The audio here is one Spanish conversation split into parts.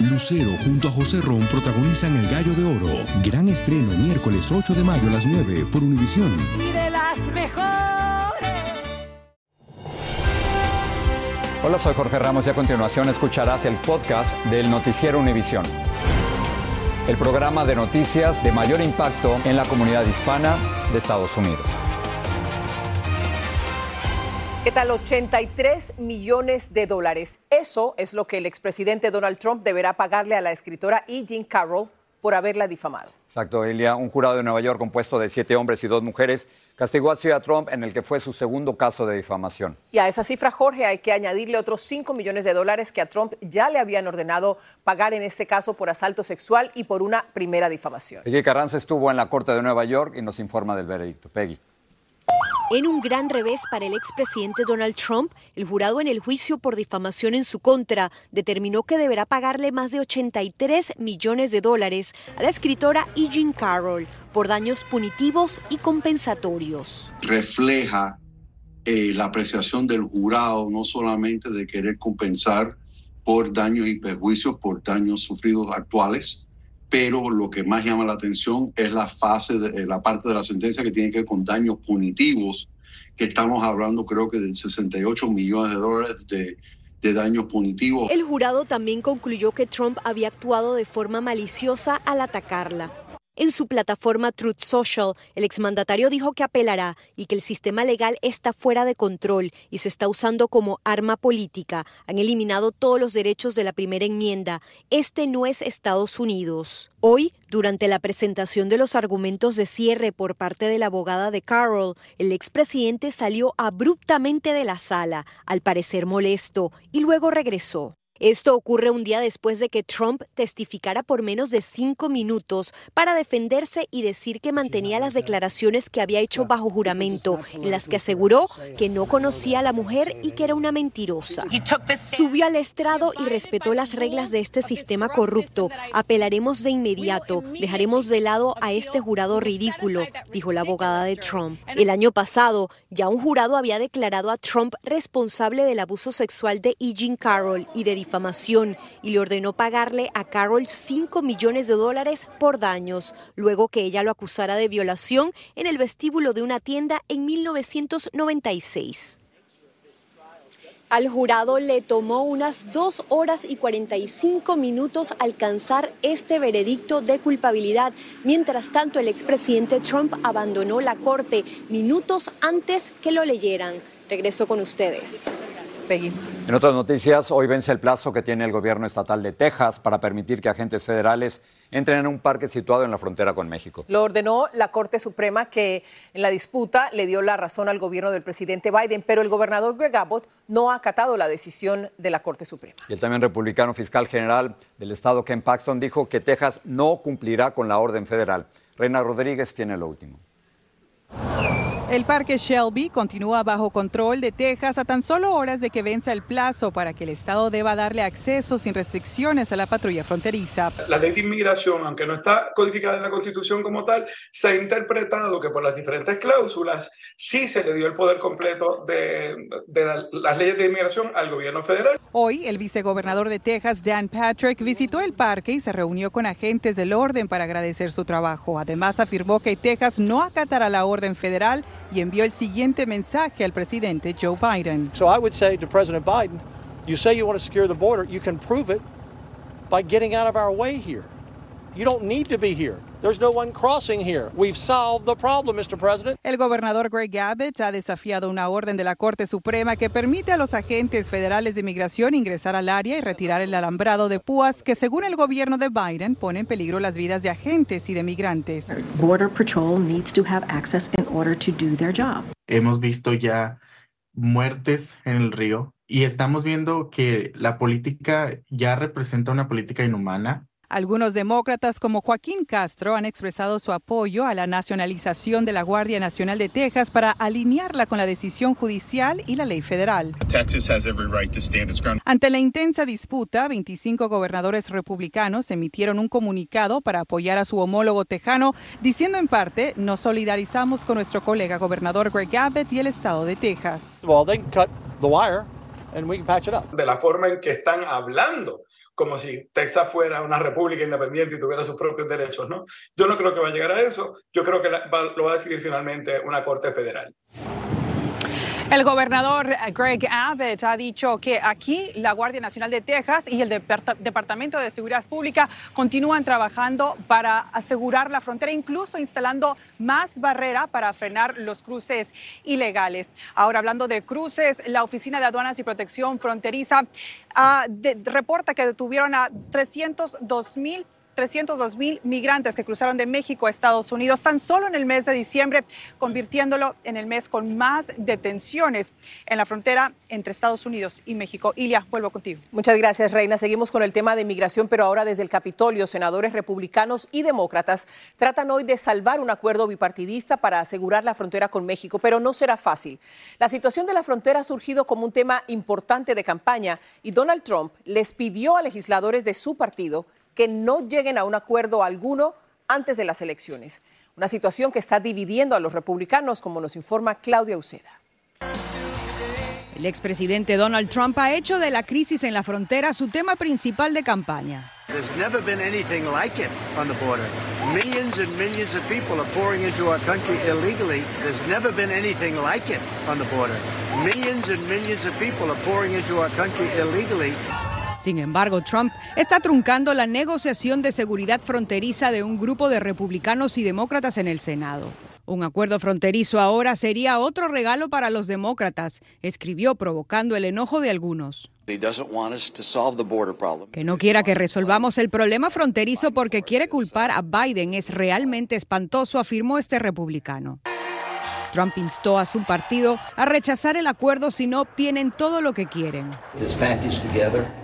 Lucero junto a José Ron protagonizan El Gallo de Oro. Gran estreno miércoles 8 de mayo a las 9 por Univisión. Y de las mejores. Hola, soy Jorge Ramos y a continuación escucharás el podcast del Noticiero Univisión. El programa de noticias de mayor impacto en la comunidad hispana de Estados Unidos. ¿Qué tal? 83 millones de dólares. Eso es lo que el expresidente Donald Trump deberá pagarle a la escritora E. Jean Carroll por haberla difamado. Exacto, Elia. Un jurado de Nueva York compuesto de siete hombres y dos mujeres castigó a Trump en el que fue su segundo caso de difamación. Y a esa cifra, Jorge, hay que añadirle otros 5 millones de dólares que a Trump ya le habían ordenado pagar en este caso por asalto sexual y por una primera difamación. Peggy Carranza estuvo en la Corte de Nueva York y nos informa del veredicto. Peggy. En un gran revés para el expresidente Donald Trump, el jurado en el juicio por difamación en su contra determinó que deberá pagarle más de 83 millones de dólares a la escritora E. Jean Carroll por daños punitivos y compensatorios. Refleja eh, la apreciación del jurado, no solamente de querer compensar por daños y perjuicios, por daños sufridos actuales, pero lo que más llama la atención es la fase, de, la parte de la sentencia que tiene que ver con daños punitivos, que estamos hablando creo que de 68 millones de dólares de daños punitivos. El jurado también concluyó que Trump había actuado de forma maliciosa al atacarla. En su plataforma Truth Social, el exmandatario dijo que apelará y que el sistema legal está fuera de control y se está usando como arma política. Han eliminado todos los derechos de la primera enmienda. Este no es Estados Unidos. Hoy, durante la presentación de los argumentos de cierre por parte de la abogada de Carroll, el expresidente salió abruptamente de la sala, al parecer molesto, y luego regresó. Esto ocurre un día después de que Trump testificara por menos de cinco minutos para defenderse y decir que mantenía las declaraciones que había hecho bajo juramento, en las que aseguró que no conocía a la mujer y que era una mentirosa. Subió al estrado y respetó las reglas de este sistema corrupto. Apelaremos de inmediato, dejaremos de lado a este jurado ridículo, dijo la abogada de Trump. El año pasado, ya un jurado había declarado a Trump responsable del abuso sexual de E. Jean Carroll y de y le ordenó pagarle a Carroll 5 millones de dólares por daños, luego que ella lo acusara de violación en el vestíbulo de una tienda en 1996. Al jurado le tomó unas 2 horas y 45 minutos alcanzar este veredicto de culpabilidad. Mientras tanto, el expresidente Trump abandonó la corte minutos antes que lo leyeran. Regreso con ustedes. Peggy. En otras noticias, hoy vence el plazo que tiene el gobierno estatal de Texas para permitir que agentes federales entren en un parque situado en la frontera con México. Lo ordenó la Corte Suprema que en la disputa le dio la razón al gobierno del presidente Biden, pero el gobernador Greg Abbott no ha acatado la decisión de la Corte Suprema. Y el también republicano fiscal general del estado, Ken Paxton, dijo que Texas no cumplirá con la orden federal. Reina Rodríguez tiene lo último. El parque Shelby continúa bajo control de Texas a tan solo horas de que venza el plazo para que el Estado deba darle acceso sin restricciones a la patrulla fronteriza. La ley de inmigración, aunque no está codificada en la Constitución como tal, se ha interpretado que por las diferentes cláusulas sí se le dio el poder completo de, de la, las leyes de inmigración al gobierno federal. Hoy, el vicegobernador de Texas, Dan Patrick, visitó el parque y se reunió con agentes del orden para agradecer su trabajo. Además, afirmó que Texas no acatará la orden federal y envió el siguiente mensaje al presidente Joe Biden. So I would say to President Biden, you say you want to secure the border, you can prove it by getting out of our way here. You don't need to be here. There's no one crossing here. We've solved the problem, Mr. President. El gobernador Greg Abbott ha desafiado una orden de la Corte Suprema que permite a los agentes federales de inmigración ingresar al área y retirar el alambrado de púas que, según el gobierno de Biden, pone en peligro las vidas de agentes y de migrantes. Border Patrol needs to have access in order to do their job. Hemos visto ya muertes en el río y estamos viendo que la política ya representa una política inhumana Algunos demócratas como Joaquín Castro han expresado su apoyo a la nacionalización de la Guardia Nacional de Texas para alinearla con la decisión judicial y la ley federal. Ante la intensa disputa, 25 gobernadores republicanos emitieron un comunicado para apoyar a su homólogo tejano, diciendo en parte, nos solidarizamos con nuestro colega gobernador Greg Abbott y el estado de Texas. Well, they can cut the wire and we can patch it up. De la forma en que están hablando como si Texas fuera una república independiente y tuviera sus propios derechos, ¿no? Yo no creo que va a llegar a eso, yo creo que lo va a decidir finalmente una Corte Federal. El gobernador eh, Greg Abbott ha dicho que aquí la Guardia Nacional de Texas y el Departamento de Seguridad Pública continúan trabajando para asegurar la frontera, incluso instalando más barrera para frenar los cruces ilegales. Ahora, hablando de cruces, la Oficina de Aduanas y Protección Fronteriza ah, reporta que detuvieron a 302 mil 302 mil migrantes que cruzaron de México a Estados Unidos tan solo en el mes de diciembre, convirtiéndolo en el mes con más detenciones en la frontera entre Estados Unidos y México. Ilia, vuelvo contigo. Muchas gracias, Reina. Seguimos con el tema de migración, pero ahora desde el Capitolio, senadores republicanos y demócratas tratan hoy de salvar un acuerdo bipartidista para asegurar la frontera con México, pero no será fácil. La situación de la frontera ha surgido como un tema importante de campaña y Donald Trump les pidió a legisladores de su partido que no lleguen a un acuerdo alguno antes de las elecciones. Una situación que está dividiendo a los republicanos, como nos informa Claudia Uceda. El expresidente Donald Trump ha hecho de la crisis en la frontera su tema principal de campaña. Sin embargo, Trump está truncando la negociación de seguridad fronteriza de un grupo de republicanos y demócratas en el Senado. Un acuerdo fronterizo ahora sería otro regalo para los demócratas, escribió provocando el enojo de algunos. Que no quiera que resolvamos el problema fronterizo porque quiere culpar a Biden es realmente espantoso, afirmó este republicano. Trump instó a su partido a rechazar el acuerdo si no obtienen todo lo que quieren.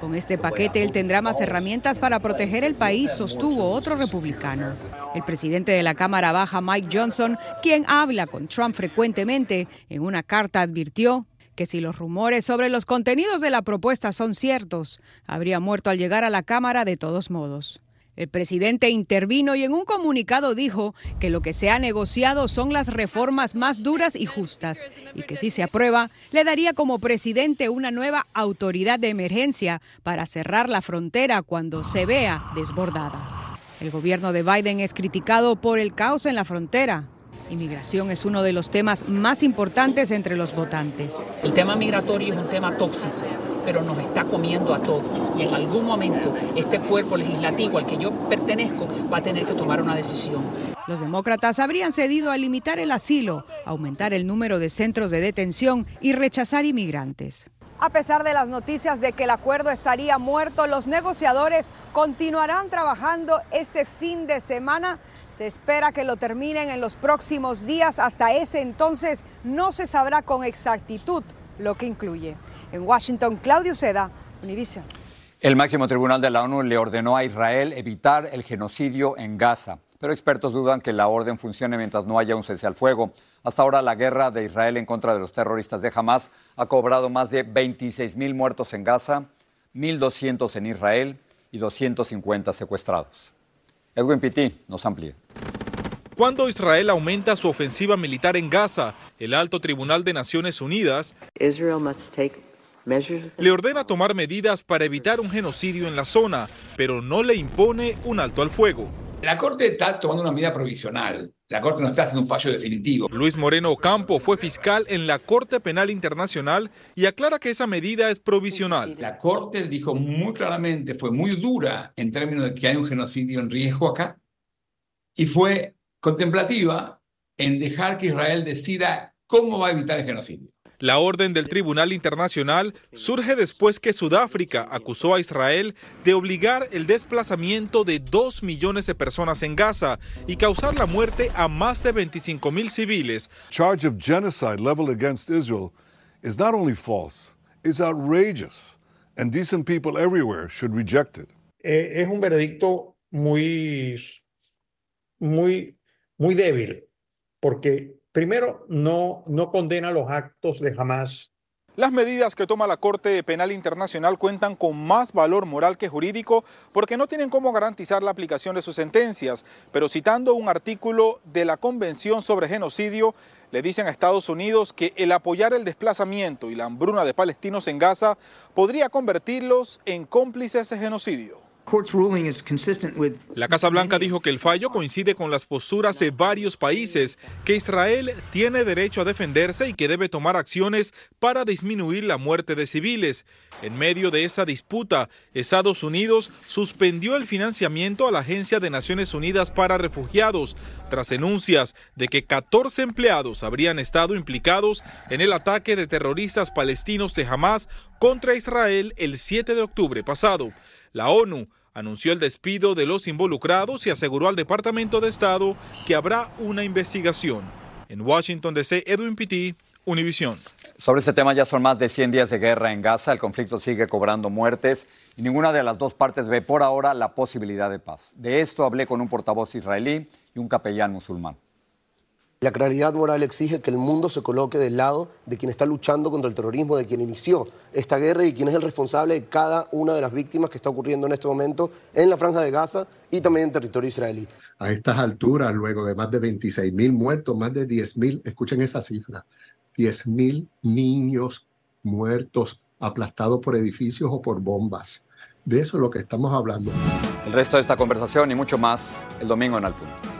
Con este paquete él tendrá más herramientas para proteger el país, sostuvo otro republicano. El presidente de la Cámara Baja, Mike Johnson, quien habla con Trump frecuentemente, en una carta advirtió que si los rumores sobre los contenidos de la propuesta son ciertos, habría muerto al llegar a la Cámara de todos modos. El presidente intervino y en un comunicado dijo que lo que se ha negociado son las reformas más duras y justas y que si se aprueba le daría como presidente una nueva autoridad de emergencia para cerrar la frontera cuando se vea desbordada. El gobierno de Biden es criticado por el caos en la frontera. Inmigración es uno de los temas más importantes entre los votantes. El tema migratorio es un tema tóxico pero nos está comiendo a todos. Y en algún momento este cuerpo legislativo al que yo pertenezco va a tener que tomar una decisión. Los demócratas habrían cedido a limitar el asilo, aumentar el número de centros de detención y rechazar inmigrantes. A pesar de las noticias de que el acuerdo estaría muerto, los negociadores continuarán trabajando este fin de semana. Se espera que lo terminen en los próximos días. Hasta ese entonces no se sabrá con exactitud lo que incluye. En Washington, Claudio Seda, Univision. El máximo tribunal de la ONU le ordenó a Israel evitar el genocidio en Gaza, pero expertos dudan que la orden funcione mientras no haya un cese al fuego. Hasta ahora la guerra de Israel en contra de los terroristas de Hamas ha cobrado más de 26 mil muertos en Gaza, 1.200 en Israel y 250 secuestrados. Edwin Pitti nos amplía. Cuando Israel aumenta su ofensiva militar en Gaza, el alto tribunal de Naciones Unidas le ordena tomar medidas para evitar un genocidio en la zona, pero no le impone un alto al fuego. La Corte está tomando una medida provisional. La Corte no está haciendo un fallo definitivo. Luis Moreno Ocampo fue fiscal en la Corte Penal Internacional y aclara que esa medida es provisional. La Corte dijo muy claramente, fue muy dura en términos de que hay un genocidio en riesgo acá, y fue contemplativa en dejar que Israel decida cómo va a evitar el genocidio. La orden del Tribunal Internacional surge después que Sudáfrica acusó a Israel de obligar el desplazamiento de dos millones de personas en Gaza y causar la muerte a más de 25 mil civiles. Charge of genocide leveled against Israel is not only false, it's outrageous, and decent people everywhere should reject it. Eh, es un veredicto muy, muy muy débil, porque primero no, no condena los actos de Hamas. Las medidas que toma la Corte Penal Internacional cuentan con más valor moral que jurídico porque no tienen cómo garantizar la aplicación de sus sentencias, pero citando un artículo de la Convención sobre Genocidio, le dicen a Estados Unidos que el apoyar el desplazamiento y la hambruna de palestinos en Gaza podría convertirlos en cómplices de genocidio. La Casa Blanca dijo que el fallo coincide con las posturas de varios países, que Israel tiene derecho a defenderse y que debe tomar acciones para disminuir la muerte de civiles. En medio de esa disputa, Estados Unidos suspendió el financiamiento a la Agencia de Naciones Unidas para Refugiados, tras denuncias de que 14 empleados habrían estado implicados en el ataque de terroristas palestinos de Hamas contra Israel el 7 de octubre pasado. La ONU anunció el despido de los involucrados y aseguró al Departamento de Estado que habrá una investigación. En Washington DC, Edwin Pitti, Univision. Sobre este tema ya son más de 100 días de guerra en Gaza, el conflicto sigue cobrando muertes y ninguna de las dos partes ve por ahora la posibilidad de paz. De esto hablé con un portavoz israelí y un capellán musulmán. La claridad moral exige que el mundo se coloque del lado de quien está luchando contra el terrorismo, de quien inició esta guerra y quien es el responsable de cada una de las víctimas que está ocurriendo en este momento en la franja de Gaza y también en territorio israelí. A estas alturas, luego de más de 26 mil muertos, más de 10 mil, escuchen esa cifra, 10 mil niños muertos aplastados por edificios o por bombas. De eso es lo que estamos hablando. El resto de esta conversación y mucho más el domingo en Al Punto.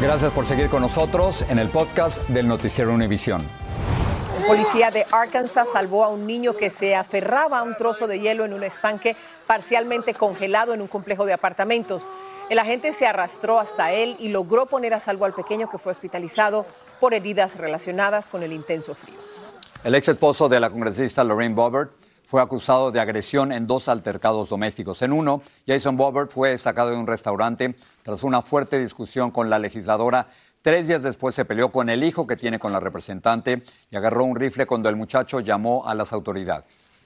Gracias por seguir con nosotros en el podcast del Noticiero Univisión. Un policía de Arkansas salvó a un niño que se aferraba a un trozo de hielo en un estanque parcialmente congelado en un complejo de apartamentos. El agente se arrastró hasta él y logró poner a salvo al pequeño que fue hospitalizado por heridas relacionadas con el intenso frío. El ex esposo de la congresista Lorraine Bobbert fue acusado de agresión en dos altercados domésticos. En uno, Jason Bobbert fue sacado de un restaurante tras una fuerte discusión con la legisladora. Tres días después se peleó con el hijo que tiene con la representante y agarró un rifle cuando el muchacho llamó a las autoridades.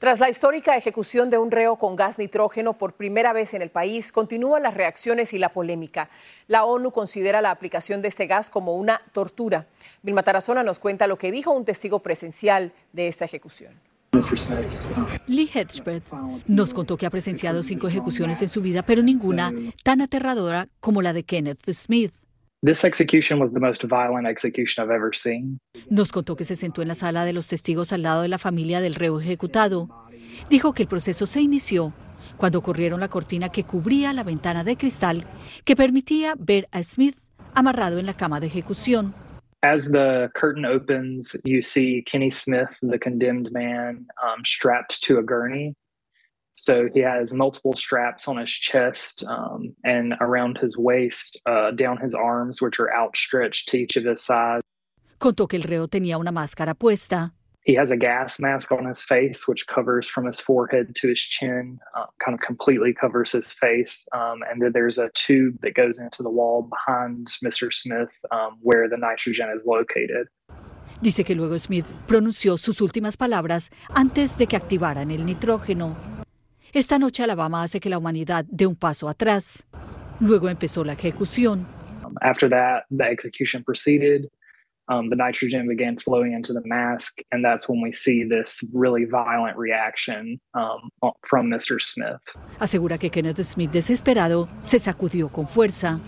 Tras la histórica ejecución de un reo con gas nitrógeno por primera vez en el país, continúan las reacciones y la polémica. La ONU considera la aplicación de este gas como una tortura. Vilma Tarazona nos cuenta lo que dijo un testigo presencial de esta ejecución. Lee Hedgebeth nos contó que ha presenciado cinco ejecuciones en su vida, pero ninguna tan aterradora como la de Kenneth Smith. Nos contó que se sentó en la sala de los testigos al lado de la familia del reo ejecutado. Dijo que el proceso se inició cuando corrieron la cortina que cubría la ventana de cristal que permitía ver a Smith amarrado en la cama de ejecución. As the curtain opens, you see Kenny Smith, the condemned man, um, strapped to a gurney. So he has multiple straps on his chest um, and around his waist, uh, down his arms, which are outstretched to each of his sides. Contó que el reo tenía una máscara puesta. He has a gas mask on his face, which covers from his forehead to his chin, uh, kind of completely covers his face. Um, and then there's a tube that goes into the wall behind Mr. Smith um, where the nitrogen is located. Dice que luego Smith pronunció sus últimas palabras antes de que activaran el nitrógeno. Esta noche Alabama hace que la humanidad dé un paso atrás. Luego empezó la ejecución. After that, the execution proceeded. Um, the nitrogen began flowing into the mask, and that's when we see this really violent reaction um, from Mr. Smith. Asegura que Kenneth Smith, desesperado, se sacudió con fuerza.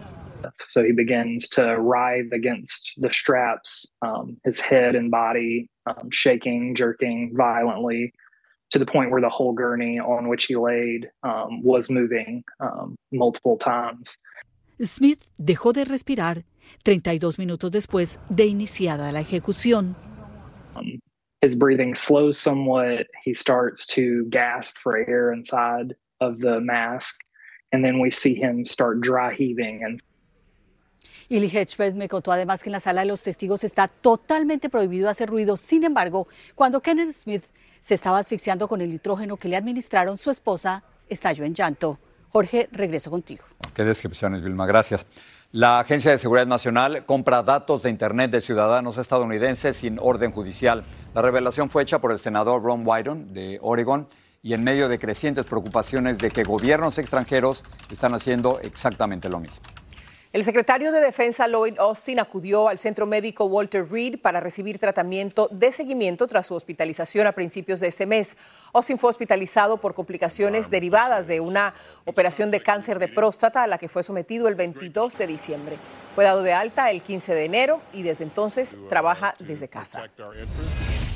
So he begins to writhe against the straps, um, his head and body um, shaking, jerking violently, to the point where the whole gurney on which he laid um, was moving um, multiple times. Smith dejó de respirar 32 minutos después de iniciada la ejecución. Um, his breathing slows somewhat. He starts to gasp for air inside of the mask, and then we see him start dry heaving. And Y Lee Hedgepeth me contó además que en la sala de los testigos está totalmente prohibido hacer ruido. Sin embargo, cuando Kenneth Smith se estaba asfixiando con el nitrógeno que le administraron, su esposa estalló en llanto. Jorge, regreso contigo. Qué descripciones, Vilma. Gracias. La Agencia de Seguridad Nacional compra datos de Internet de ciudadanos estadounidenses sin orden judicial. La revelación fue hecha por el senador Ron Wyden de Oregon y en medio de crecientes preocupaciones de que gobiernos extranjeros están haciendo exactamente lo mismo. El secretario de Defensa Lloyd Austin acudió al centro médico Walter Reed para recibir tratamiento de seguimiento tras su hospitalización a principios de este mes. Austin fue hospitalizado por complicaciones derivadas de una operación de cáncer de próstata a la que fue sometido el 22 de diciembre. Fue dado de alta el 15 de enero y desde entonces trabaja desde casa.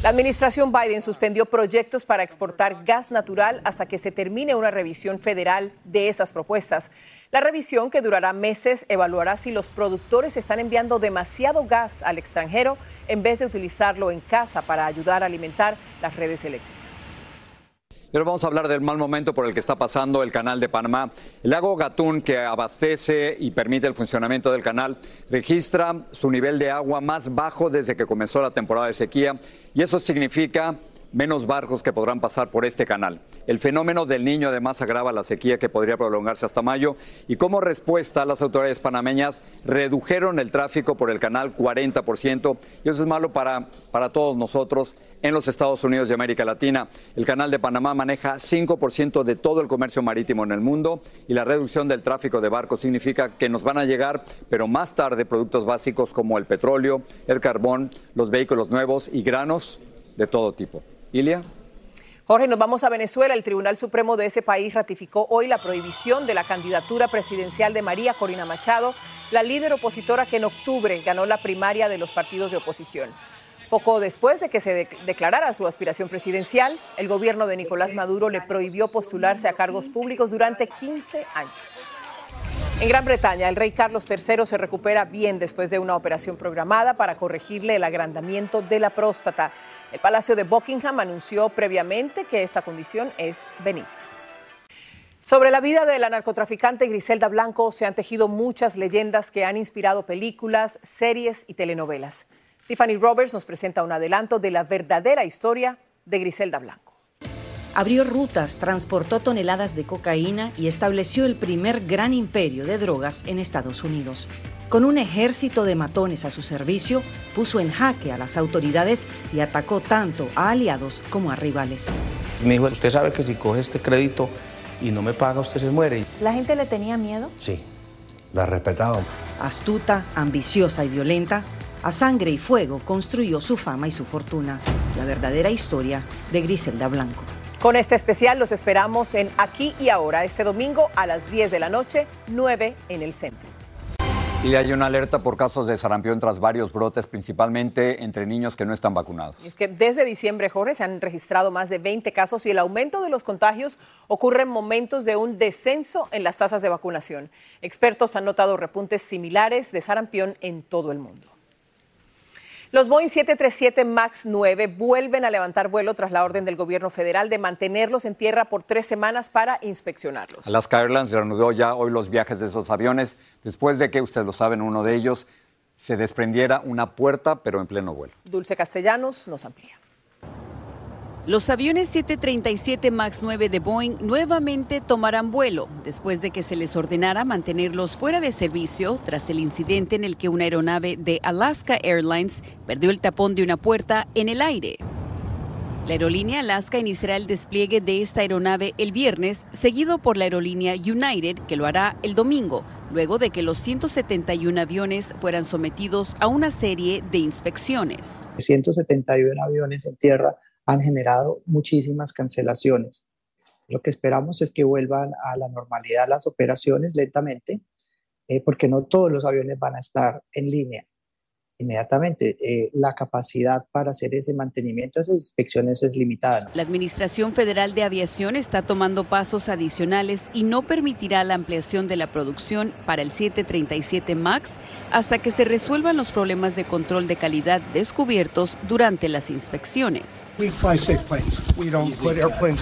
La administración Biden suspendió proyectos para exportar gas natural hasta que se termine una revisión federal de esas propuestas. La revisión, que durará meses, evaluará si los productores están enviando demasiado gas al extranjero en vez de utilizarlo en casa para ayudar a alimentar las redes eléctricas. Pero vamos a hablar del mal momento por el que está pasando el canal de Panamá. El lago Gatún, que abastece y permite el funcionamiento del canal, registra su nivel de agua más bajo desde que comenzó la temporada de sequía y eso significa menos barcos que podrán pasar por este canal. El fenómeno del niño además agrava la sequía que podría prolongarse hasta mayo y como respuesta las autoridades panameñas redujeron el tráfico por el canal 40% y eso es malo para, para todos nosotros en los Estados Unidos y América Latina. El canal de Panamá maneja 5% de todo el comercio marítimo en el mundo y la reducción del tráfico de barcos significa que nos van a llegar, pero más tarde, productos básicos como el petróleo, el carbón, los vehículos nuevos y granos de todo tipo. Ilia. Jorge, nos vamos a Venezuela. El Tribunal Supremo de ese país ratificó hoy la prohibición de la candidatura presidencial de María Corina Machado, la líder opositora que en octubre ganó la primaria de los partidos de oposición. Poco después de que se declarara su aspiración presidencial, el gobierno de Nicolás Maduro le prohibió postularse a cargos públicos durante 15 años. En Gran Bretaña, el rey Carlos III se recupera bien después de una operación programada para corregirle el agrandamiento de la próstata. El Palacio de Buckingham anunció previamente que esta condición es benigna. Sobre la vida de la narcotraficante Griselda Blanco se han tejido muchas leyendas que han inspirado películas, series y telenovelas. Tiffany Roberts nos presenta un adelanto de la verdadera historia de Griselda Blanco. Abrió rutas, transportó toneladas de cocaína y estableció el primer gran imperio de drogas en Estados Unidos. Con un ejército de matones a su servicio, puso en jaque a las autoridades y atacó tanto a aliados como a rivales. Me dijo, usted sabe que si coge este crédito y no me paga, usted se muere. ¿La gente le tenía miedo? Sí, la respetaba. Astuta, ambiciosa y violenta, a sangre y fuego construyó su fama y su fortuna. La verdadera historia de Griselda Blanco. Con este especial los esperamos en Aquí y Ahora, este domingo a las 10 de la noche, 9 en el centro. Y hay una alerta por casos de sarampión tras varios brotes, principalmente entre niños que no están vacunados. Es que desde diciembre, Jorge, se han registrado más de 20 casos y el aumento de los contagios ocurre en momentos de un descenso en las tasas de vacunación. Expertos han notado repuntes similares de sarampión en todo el mundo. Los Boeing 737 MAX 9 vuelven a levantar vuelo tras la orden del gobierno federal de mantenerlos en tierra por tres semanas para inspeccionarlos. Alaska Airlines reanudó ya hoy los viajes de esos aviones después de que, ustedes lo saben, uno de ellos se desprendiera una puerta, pero en pleno vuelo. Dulce Castellanos nos amplía. Los aviones 737 MAX 9 de Boeing nuevamente tomarán vuelo después de que se les ordenara mantenerlos fuera de servicio tras el incidente en el que una aeronave de Alaska Airlines perdió el tapón de una puerta en el aire. La aerolínea Alaska iniciará el despliegue de esta aeronave el viernes, seguido por la aerolínea United, que lo hará el domingo, luego de que los 171 aviones fueran sometidos a una serie de inspecciones. 171 aviones en tierra han generado muchísimas cancelaciones. Lo que esperamos es que vuelvan a la normalidad las operaciones lentamente, eh, porque no todos los aviones van a estar en línea. Inmediatamente. Eh, la capacidad para hacer ese mantenimiento, esas inspecciones es limitada. La Administración Federal de Aviación está tomando pasos adicionales y no permitirá la ampliación de la producción para el 737 MAX hasta que se resuelvan los problemas de control de calidad descubiertos durante las inspecciones.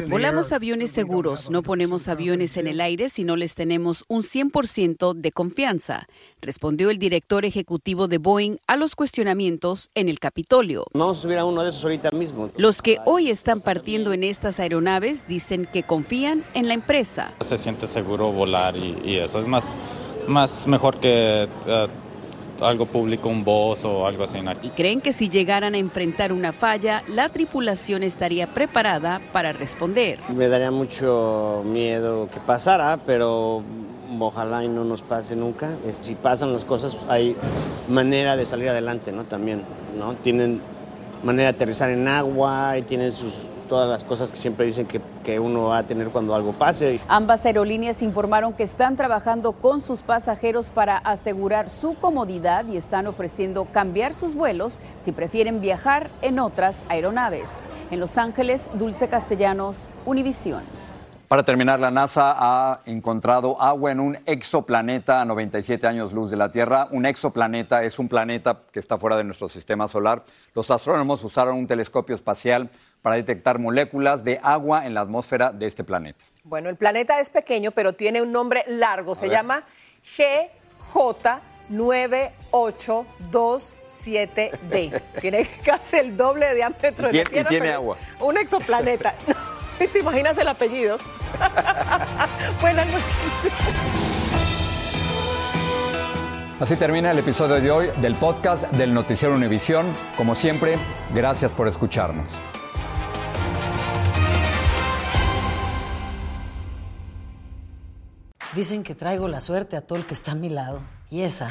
Volamos aviones seguros, no ponemos aviones en el aire si no les tenemos un 100% de confianza, respondió el director ejecutivo de Boeing a los cuestionamientos en el Capitolio. Vamos a subir a uno de esos ahorita mismo. Los que hoy están partiendo en estas aeronaves dicen que confían en la empresa. Se siente seguro volar y, eso es más, más mejor que... Eh, algo público, un voz o algo así. Y creen que si llegaran a enfrentar una falla, la tripulación estaría preparada para responder. Me daría mucho miedo que pasara, pero ojalá y no nos pase nunca. Si pasan las cosas, hay manera de salir adelante, ¿no? También, ¿no? Tienen manera de aterrizar en agua y tienen sus todas las cosas que siempre dicen que, que, uno va a tener cuando algo pase. Ambas aerolíneas informaron que están trabajando con sus pasajeros para asegurar su comodidad y están ofreciendo cambiar sus vuelos si prefieren viajar en otras aeronaves. En Los Ángeles, Dulce Castellanos, Univisión. Para terminar, la NASA ha encontrado agua en un exoplaneta a 97 años luz de la Tierra. Un exoplaneta es un planeta que está fuera de nuestro sistema solar. Los astrónomos usaron un telescopio espacial para detectar moléculas de agua en la atmósfera de este planeta. Bueno, el planeta es pequeño, pero tiene un nombre largo. Se llama GJ9827b. tiene casi el doble de diámetro de la Tierra. Y tiene agua. Un exoplaneta. ¿Te imaginas el apellido? Buenas noches. Así termina el episodio de hoy del podcast del Noticiero Univisión. Como siempre, gracias por escucharnos. Dicen que traigo la suerte a todo el que está a mi lado. Y esa